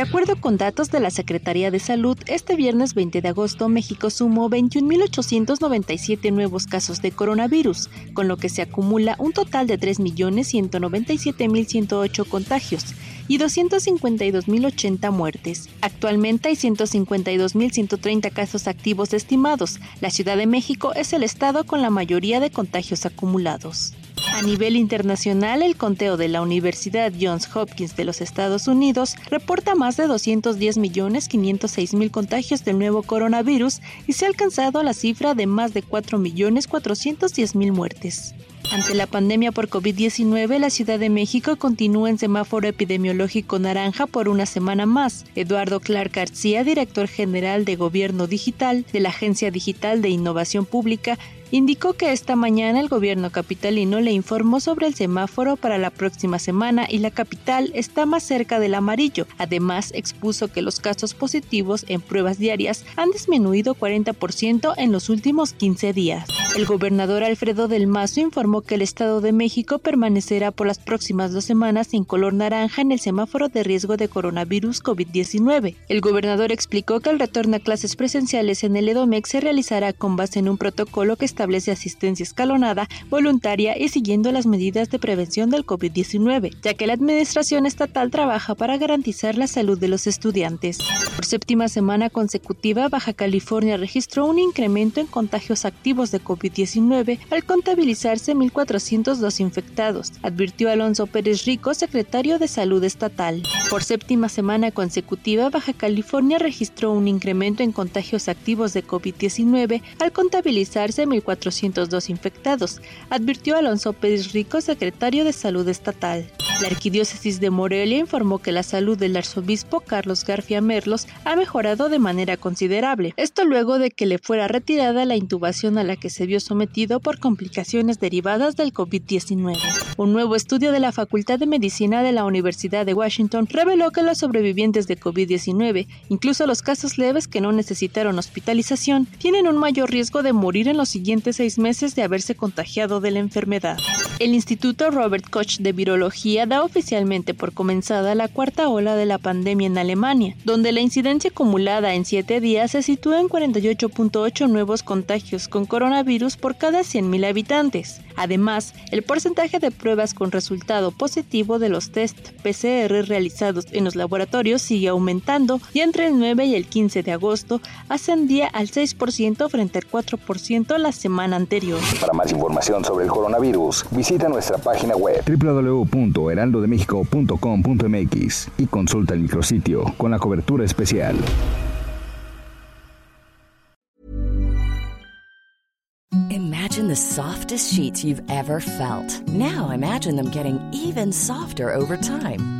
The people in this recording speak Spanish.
De acuerdo con datos de la Secretaría de Salud, este viernes 20 de agosto México sumó 21.897 nuevos casos de coronavirus, con lo que se acumula un total de 3.197.108 contagios y 252.080 muertes. Actualmente hay 152.130 casos activos estimados. La Ciudad de México es el estado con la mayoría de contagios acumulados. A nivel internacional, el conteo de la Universidad Johns Hopkins de los Estados Unidos reporta más de 210.506.000 contagios del nuevo coronavirus y se ha alcanzado la cifra de más de 4.410.000 muertes. Ante la pandemia por COVID-19, la Ciudad de México continúa en semáforo epidemiológico naranja por una semana más. Eduardo Clark García, director general de Gobierno Digital de la Agencia Digital de Innovación Pública, indicó que esta mañana el gobierno capitalino le informó sobre el semáforo para la próxima semana y la capital está más cerca del amarillo. Además, expuso que los casos positivos en pruebas diarias han disminuido 40% en los últimos 15 días. El gobernador Alfredo del Mazo informó que el Estado de México permanecerá por las próximas dos semanas en color naranja en el semáforo de riesgo de coronavirus COVID-19. El gobernador explicó que el retorno a clases presenciales en el EDOMEX se realizará con base en un protocolo que establece asistencia escalonada, voluntaria y siguiendo las medidas de prevención del COVID-19, ya que la Administración Estatal trabaja para garantizar la salud de los estudiantes. Por séptima semana consecutiva, Baja California registró un incremento en contagios activos de COVID-19 al contabilizarse 1.402 infectados, advirtió Alonso Pérez Rico, secretario de Salud Estatal. Por séptima semana consecutiva, Baja California registró un incremento en contagios activos de COVID-19 al contabilizarse 1.402 402 infectados, advirtió Alonso Pérez Rico, secretario de Salud Estatal. La Arquidiócesis de Morelia informó que la salud del arzobispo Carlos García Merlos ha mejorado de manera considerable. Esto luego de que le fuera retirada la intubación a la que se vio sometido por complicaciones derivadas del COVID-19. Un nuevo estudio de la Facultad de Medicina de la Universidad de Washington reveló que los sobrevivientes de COVID-19, incluso los casos leves que no necesitaron hospitalización, tienen un mayor riesgo de morir en los siguientes seis meses de haberse contagiado de la enfermedad. El Instituto Robert Koch de Virología da oficialmente por comenzada la cuarta ola de la pandemia en Alemania, donde la incidencia acumulada en siete días se sitúa en 48.8 nuevos contagios con coronavirus por cada 100.000 habitantes. Además, el porcentaje de pruebas con resultado positivo de los test PCR realizados en los laboratorios sigue aumentando y entre el 9 y el 15 de agosto ascendía al 6% frente al 4% la semana anterior. Para más información sobre el coronavirus, visita nuestra página web www.heraldodemexico.com.mx y consulta el micrositio con la cobertura especial. Imagine the softest sheets you've ever felt. Now imagine them getting even softer over time.